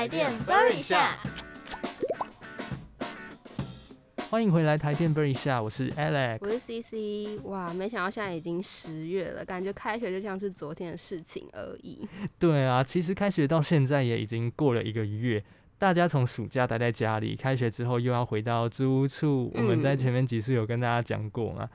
台电 Burn 一下，欢迎回来台电 Burn 一下，我是 Alex，我是 CC。哇，没想到现在已经十月了，感觉开学就像是昨天的事情而已。对啊，其实开学到现在也已经过了一个月，大家从暑假待在家里，开学之后又要回到租屋处。我们在前面几次有跟大家讲过嘛。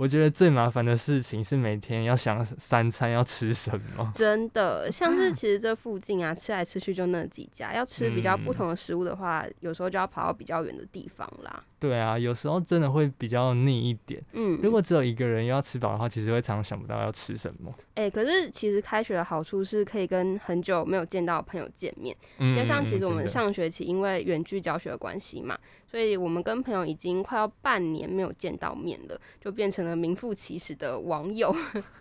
我觉得最麻烦的事情是每天要想三餐要吃什么。真的，像是其实这附近啊，吃来吃去就那几家，要吃比较不同的食物的话，有时候就要跑到比较远的地方啦。对啊，有时候真的会比较腻一点。嗯，如果只有一个人要吃饱的话，其实会常常想不到要吃什么。哎，可是其实开学的好处是可以跟很久没有见到的朋友见面，加上其实我们上学期因为远距教学的关系嘛，所以我们跟朋友已经快要半年没有见到面了，就变成了名副其实的网友。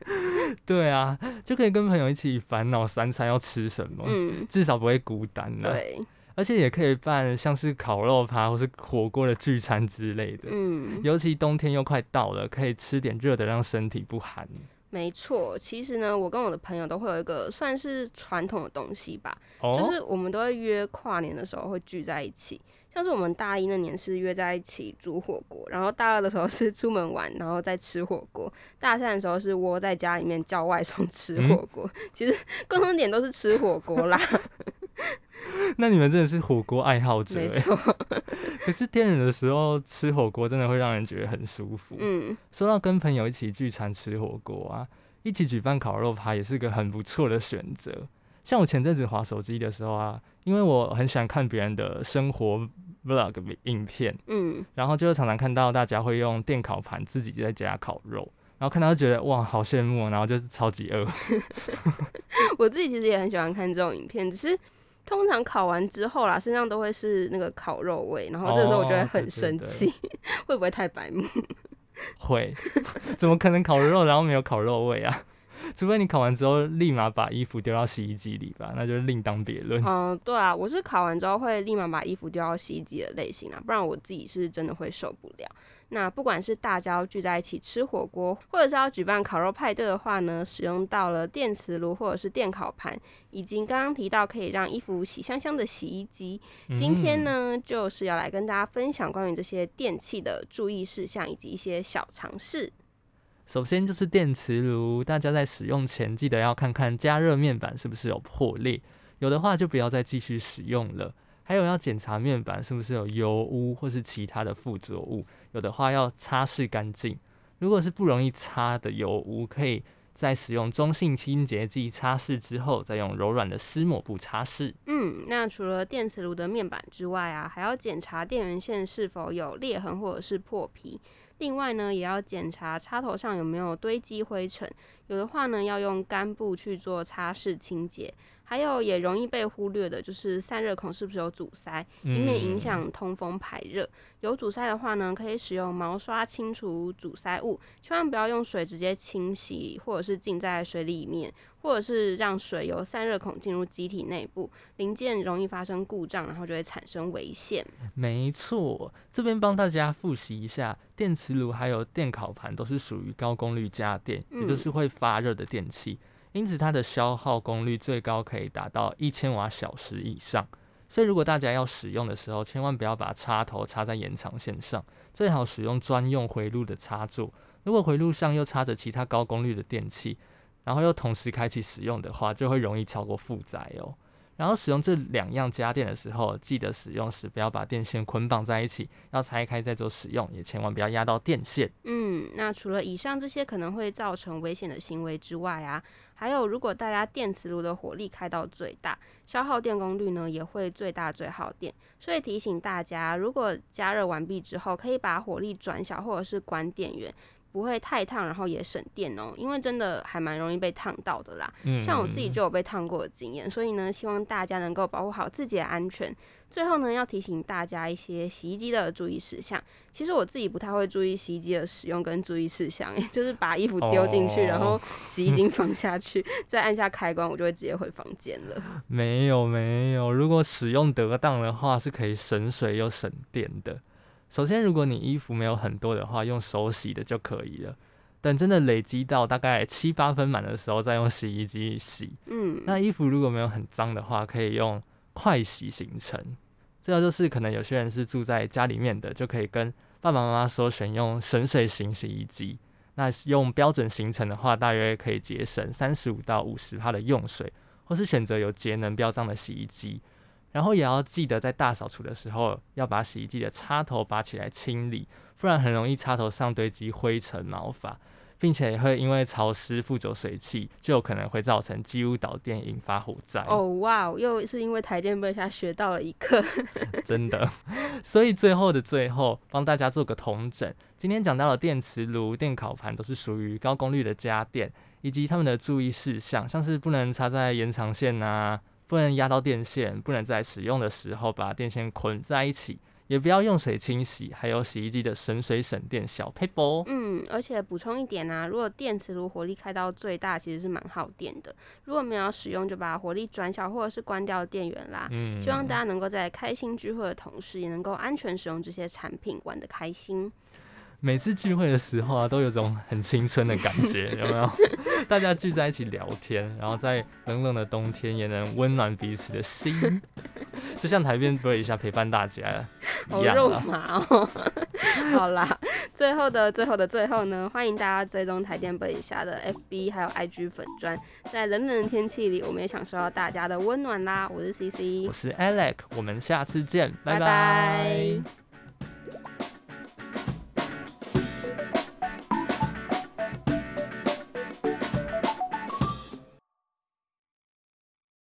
对啊，就可以跟朋友一起烦恼三餐要吃什么，嗯，至少不会孤单呢。对。而且也可以办像是烤肉趴或是火锅的聚餐之类的，嗯，尤其冬天又快到了，可以吃点热的，让身体不寒。没错，其实呢，我跟我的朋友都会有一个算是传统的东西吧，就是我们都会约跨年的时候会聚在一起。像是我们大一那年是约在一起煮火锅，然后大二的时候是出门玩，然后再吃火锅。大三的时候是窝在家里面叫外送吃火锅。其实共同点都是吃火锅啦。那你们真的是火锅爱好者，没错。可是天冷的时候吃火锅真的会让人觉得很舒服。嗯，说到跟朋友一起聚餐吃火锅啊，一起举办烤肉趴也是个很不错的选择。像我前阵子划手机的时候啊，因为我很喜欢看别人的生活 vlog 影片，嗯，然后就常常看到大家会用电烤盘自己在家烤肉，然后看到觉得哇好羡慕，然后就超级饿。我自己其实也很喜欢看这种影片，只是。通常烤完之后啦，身上都会是那个烤肉味，然后这个时候我就会很生气，会不会太白目？会，怎么可能烤肉然后没有烤肉味啊？除非你考完之后立马把衣服丢到洗衣机里吧，那就另当别论。嗯，对啊，我是考完之后会立马把衣服丢到洗衣机的类型啊，不然我自己是真的会受不了。那不管是大家聚在一起吃火锅，或者是要举办烤肉派对的话呢，使用到了电磁炉或者是电烤盘，以及刚刚提到可以让衣服洗香香的洗衣机。今天呢，就是要来跟大家分享关于这些电器的注意事项以及一些小常识。首先就是电磁炉，大家在使用前记得要看看加热面板是不是有破裂，有的话就不要再继续使用了。还有要检查面板是不是有油污或是其他的附着物，有的话要擦拭干净。如果是不容易擦的油污，可以在使用中性清洁剂擦拭之后，再用柔软的湿抹布擦拭。嗯，那除了电磁炉的面板之外啊，还要检查电源线是否有裂痕或者是破皮。另外呢，也要检查插头上有没有堆积灰尘，有的话呢，要用干布去做擦拭清洁。还有也容易被忽略的就是散热孔是不是有阻塞，以免影响通风排热。有阻塞的话呢，可以使用毛刷清除阻塞物，千万不要用水直接清洗，或者是浸在水里面，或者是让水由散热孔进入机体内部，零件容易发生故障，然后就会产生危险。没错，这边帮大家复习一下，电磁炉还有电烤盘都是属于高功率家电，也就是会发热的电器。因此，它的消耗功率最高可以达到一千瓦小时以上。所以，如果大家要使用的时候，千万不要把插头插在延长线上，最好使用专用回路的插座。如果回路上又插着其他高功率的电器，然后又同时开启使用的话，就会容易超过负载哦。然后使用这两样家电的时候，记得使用时不要把电线捆绑在一起，要拆开再做使用，也千万不要压到电线。嗯，那除了以上这些可能会造成危险的行为之外啊，还有如果大家电磁炉的火力开到最大，消耗电功率呢也会最大最耗电，所以提醒大家，如果加热完毕之后，可以把火力转小或者是关电源。不会太烫，然后也省电哦，因为真的还蛮容易被烫到的啦。像我自己就有被烫过的经验，所以呢，希望大家能够保护好自己的安全。最后呢，要提醒大家一些洗衣机的注意事项。其实我自己不太会注意洗衣机的使用跟注意事项，就是把衣服丢进去，然后洗衣机放下去，再按下开关，我就会直接回房间了。没有没有，如果使用得当的话，是可以省水又省电的。首先，如果你衣服没有很多的话，用手洗的就可以了。等真的累积到大概七八分满的时候，再用洗衣机洗。嗯，那衣服如果没有很脏的话，可以用快洗行程。这个就是可能有些人是住在家里面的，就可以跟爸爸妈妈说选用省水型洗衣机。那用标准行程的话，大约可以节省三十五到五十帕的用水，或是选择有节能标章的洗衣机。然后也要记得在大扫除的时候，要把洗衣机的插头拔起来清理，不然很容易插头上堆积灰尘毛发。并且会因为潮湿附着水汽，就有可能会造成机屋导电，引发火灾。哦哇，又是因为台电被下学到了一课，真的。所以最后的最后，帮大家做个统整。今天讲到的电磁炉、电烤盘都是属于高功率的家电，以及他们的注意事项，像是不能插在延长线啊，不能压到电线，不能在使用的时候把电线捆在一起。也不要用水清洗，还有洗衣机的省水省电小 paper。嗯，而且补充一点啊，如果电磁炉火力开到最大，其实是蛮耗电的。如果没有使用，就把火力转小或者是关掉电源啦。嗯，希望大家能够在开心聚会的同时，也能够安全使用这些产品，玩得开心。每次聚会的时候啊，都有种很青春的感觉，有没有？大家聚在一起聊天，然后在冷冷的冬天也能温暖彼此的心，就像台边播一下陪伴大家好肉麻哦。好啦，最后的最后的最后呢，欢迎大家追踪台电播一下的 FB 还有 IG 粉砖，在冷冷的天气里，我们也享受到大家的温暖啦。我是 CC，我是 Alex，我们下次见，拜拜。